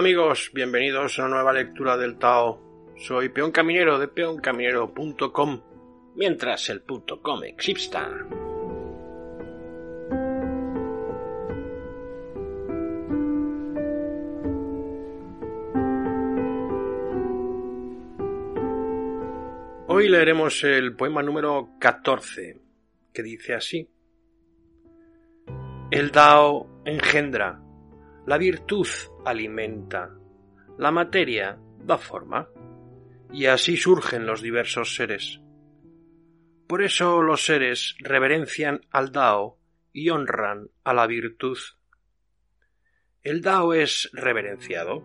amigos, bienvenidos a una nueva lectura del Tao. Soy Peón Caminero de peoncaminero.com, mientras el punto .com exista. Hoy leeremos el poema número 14, que dice así. El Dao engendra, la virtud alimenta, la materia da forma, y así surgen los diversos seres. Por eso los seres reverencian al Dao y honran a la virtud. El Dao es reverenciado,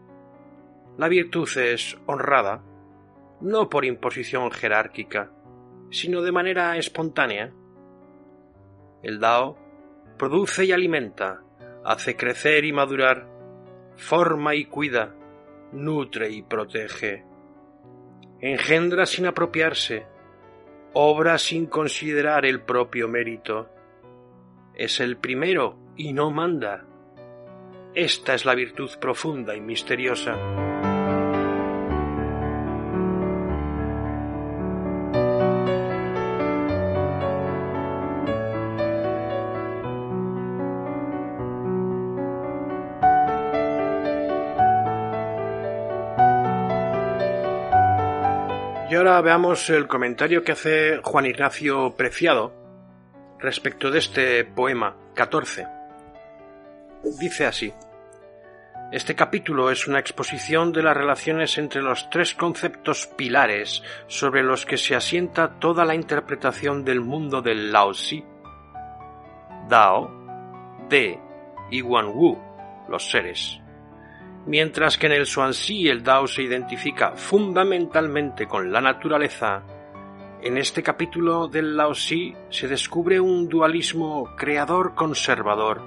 la virtud es honrada, no por imposición jerárquica, sino de manera espontánea. El Dao produce y alimenta, hace crecer y madurar, forma y cuida, nutre y protege, engendra sin apropiarse, obra sin considerar el propio mérito. Es el primero y no manda. Esta es la virtud profunda y misteriosa. Ahora veamos el comentario que hace Juan Ignacio Preciado respecto de este poema 14. Dice así. Este capítulo es una exposición de las relaciones entre los tres conceptos pilares sobre los que se asienta toda la interpretación del mundo del Laozi. Dao, De y Wu, los seres mientras que en el Swansea el Dao se identifica fundamentalmente con la naturaleza, en este capítulo del Laozi se descubre un dualismo creador-conservador,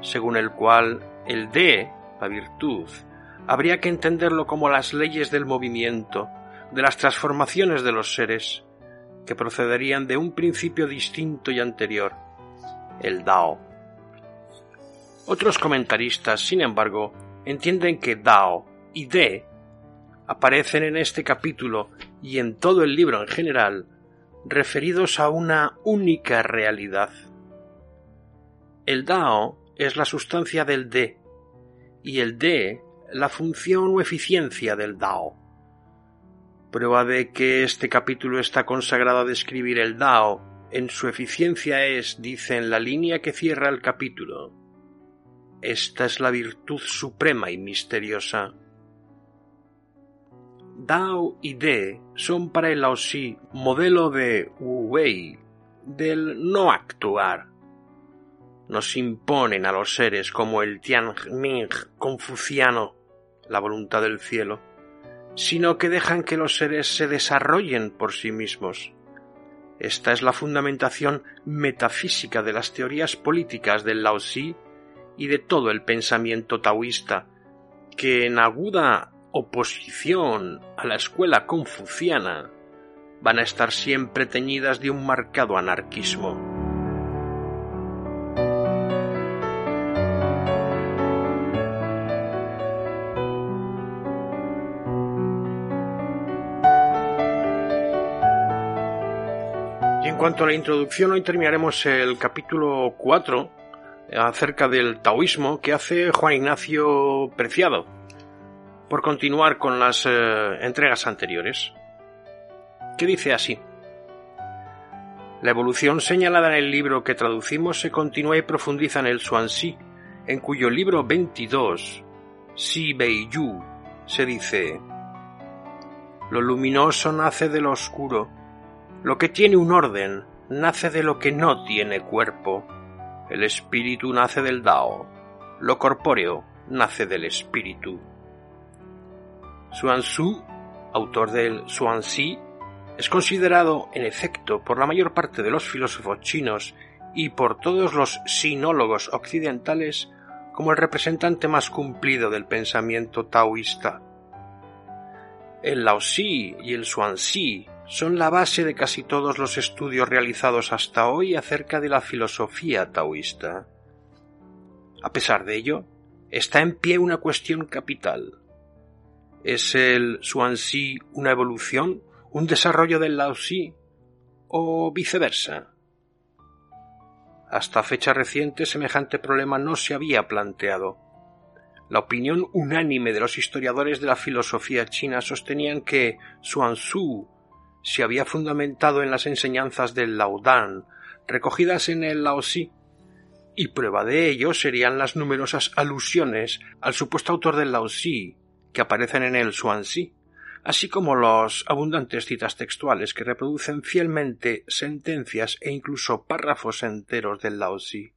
según el cual el De, la virtud, habría que entenderlo como las leyes del movimiento, de las transformaciones de los seres, que procederían de un principio distinto y anterior, el Dao. Otros comentaristas, sin embargo, entienden que Dao y De aparecen en este capítulo y en todo el libro en general referidos a una única realidad. El Dao es la sustancia del De y el De la función o eficiencia del Dao. Prueba de que este capítulo está consagrado a describir el Dao en su eficiencia es, dice en la línea que cierra el capítulo, esta es la virtud suprema y misteriosa. Dao y De son para el Laozi modelo de Wu Wei, del no actuar. Nos imponen a los seres como el Tianming confuciano, la voluntad del cielo, sino que dejan que los seres se desarrollen por sí mismos. Esta es la fundamentación metafísica de las teorías políticas del Laozi y de todo el pensamiento taoísta, que en aguda oposición a la escuela confuciana van a estar siempre teñidas de un marcado anarquismo. En cuanto a la introducción, hoy terminaremos el capítulo 4 acerca del taoísmo que hace Juan Ignacio Preciado, por continuar con las eh, entregas anteriores, que dice así. La evolución señalada en el libro que traducimos se continúa y profundiza en el Xuanxi, en cuyo libro 22, Si Bei Yu, se dice: Lo luminoso nace de lo oscuro, lo que tiene un orden nace de lo que no tiene cuerpo el espíritu nace del Dao, lo corpóreo nace del espíritu. Xuanzu, autor del Xuanxi, es considerado, en efecto, por la mayor parte de los filósofos chinos y por todos los sinólogos occidentales como el representante más cumplido del pensamiento taoísta. El Laozi y el Xuanxi son la base de casi todos los estudios realizados hasta hoy acerca de la filosofía taoísta. A pesar de ello, está en pie una cuestión capital. ¿Es el Xuanxi una evolución, un desarrollo del Laozi o viceversa? Hasta fecha reciente semejante problema no se había planteado. La opinión unánime de los historiadores de la filosofía china sostenían que Xuanzhu se había fundamentado en las enseñanzas del Laodan, recogidas en el Laozi, y prueba de ello serían las numerosas alusiones al supuesto autor del Laozi que aparecen en el Xuanxi, así como los abundantes citas textuales que reproducen fielmente sentencias e incluso párrafos enteros del Laozi.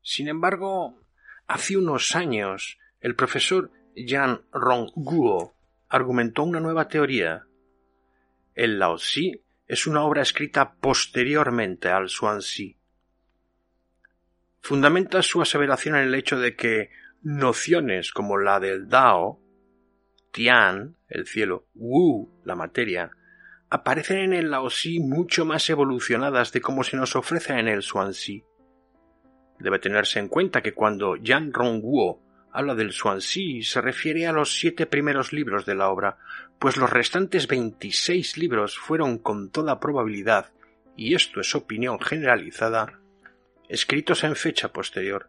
Sin embargo, hace unos años el profesor Yan Rongguo argumentó una nueva teoría. El Laozi es una obra escrita posteriormente al Xuanxi. Fundamenta su aseveración en el hecho de que nociones como la del Dao, Tian, el cielo, Wu, la materia, aparecen en el Laozi mucho más evolucionadas de como se nos ofrece en el Xuanxi. Debe tenerse en cuenta que cuando Yan Rongguo habla del Xuanxi se refiere a los siete primeros libros de la obra, pues los restantes veintiséis libros fueron con toda probabilidad, y esto es opinión generalizada, escritos en fecha posterior.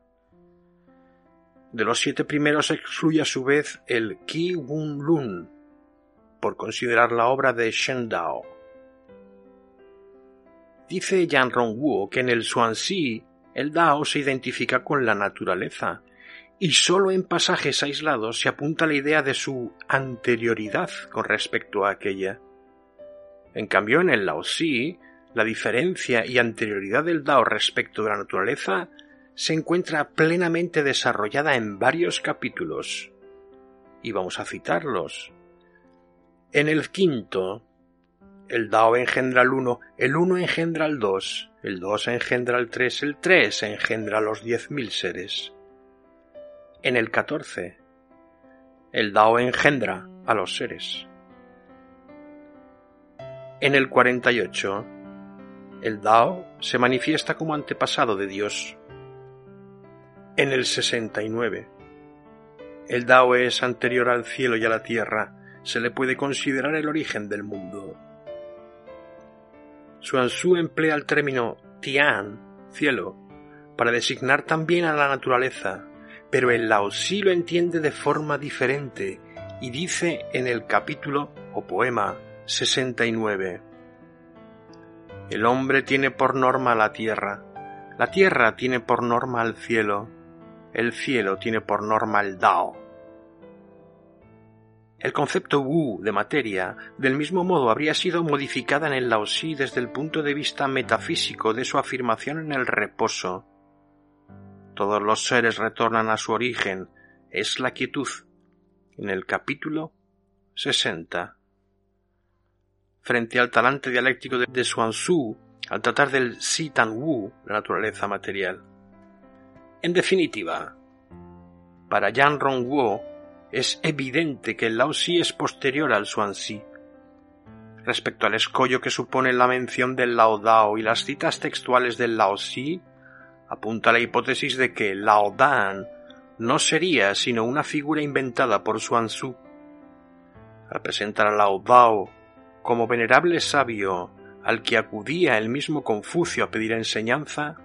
De los siete primeros excluye a su vez el Qi Wun Lun, por considerar la obra de Shen Dao. Dice Yan Rongguo que en el Xuanxi el Dao se identifica con la naturaleza, y sólo en pasajes aislados se apunta la idea de su anterioridad con respecto a aquella. En cambio, en el Laozi, la diferencia y anterioridad del Dao respecto de la naturaleza se encuentra plenamente desarrollada en varios capítulos. Y vamos a citarlos. En el quinto, el Dao engendra al uno, el uno engendra al dos, el dos engendra al tres, el tres engendra los diez mil seres. En el catorce, el Dao engendra a los seres. En el cuarenta y ocho, el Dao se manifiesta como antepasado de Dios. En el 69. El Dao es anterior al cielo y a la tierra, se le puede considerar el origen del mundo. Xuanzhu emplea el término Tian, cielo, para designar también a la naturaleza, pero el Laozi lo entiende de forma diferente y dice en el capítulo o poema 69. El hombre tiene por norma la tierra, la tierra tiene por norma al cielo, el cielo tiene por norma el Dao. El concepto Wu de materia, del mismo modo, habría sido modificada en el Laozi desde el punto de vista metafísico de su afirmación en el reposo. Todos los seres retornan a su origen, es la quietud, en el capítulo 60. Frente al talante dialéctico de Xuanzhu, al tratar del Si Tan Wu, la naturaleza material. En definitiva, para Yan Rongguo es evidente que el Laozi es posterior al Xuanxi. Respecto al escollo que supone la mención del Lao Dao y las citas textuales del Laozi, apunta la hipótesis de que Lao Dan no sería sino una figura inventada por Xuanzhu. Al a Lao Dao como venerable sabio al que acudía el mismo Confucio a pedir enseñanza,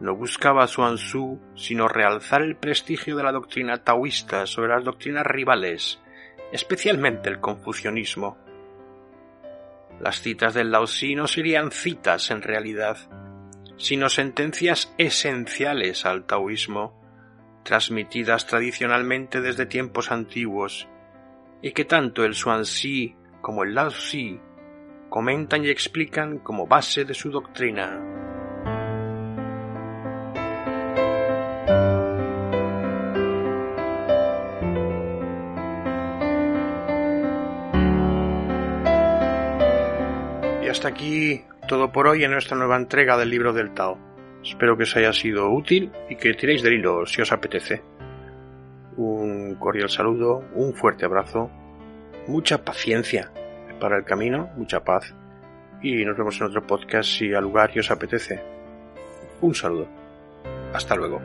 no buscaba Xuanzhu sino realzar el prestigio de la doctrina taoísta sobre las doctrinas rivales, especialmente el confucianismo. Las citas del Laozi no serían citas en realidad, sino sentencias esenciales al taoísmo, transmitidas tradicionalmente desde tiempos antiguos, y que tanto el Xuanxi como el Laozi comentan y explican como base de su doctrina. hasta aquí todo por hoy en nuestra nueva entrega del libro del Tao. Espero que os haya sido útil y que tiréis del hilo si os apetece. Un cordial saludo, un fuerte abrazo, mucha paciencia para el camino, mucha paz y nos vemos en otro podcast si al lugar y os apetece. Un saludo. Hasta luego.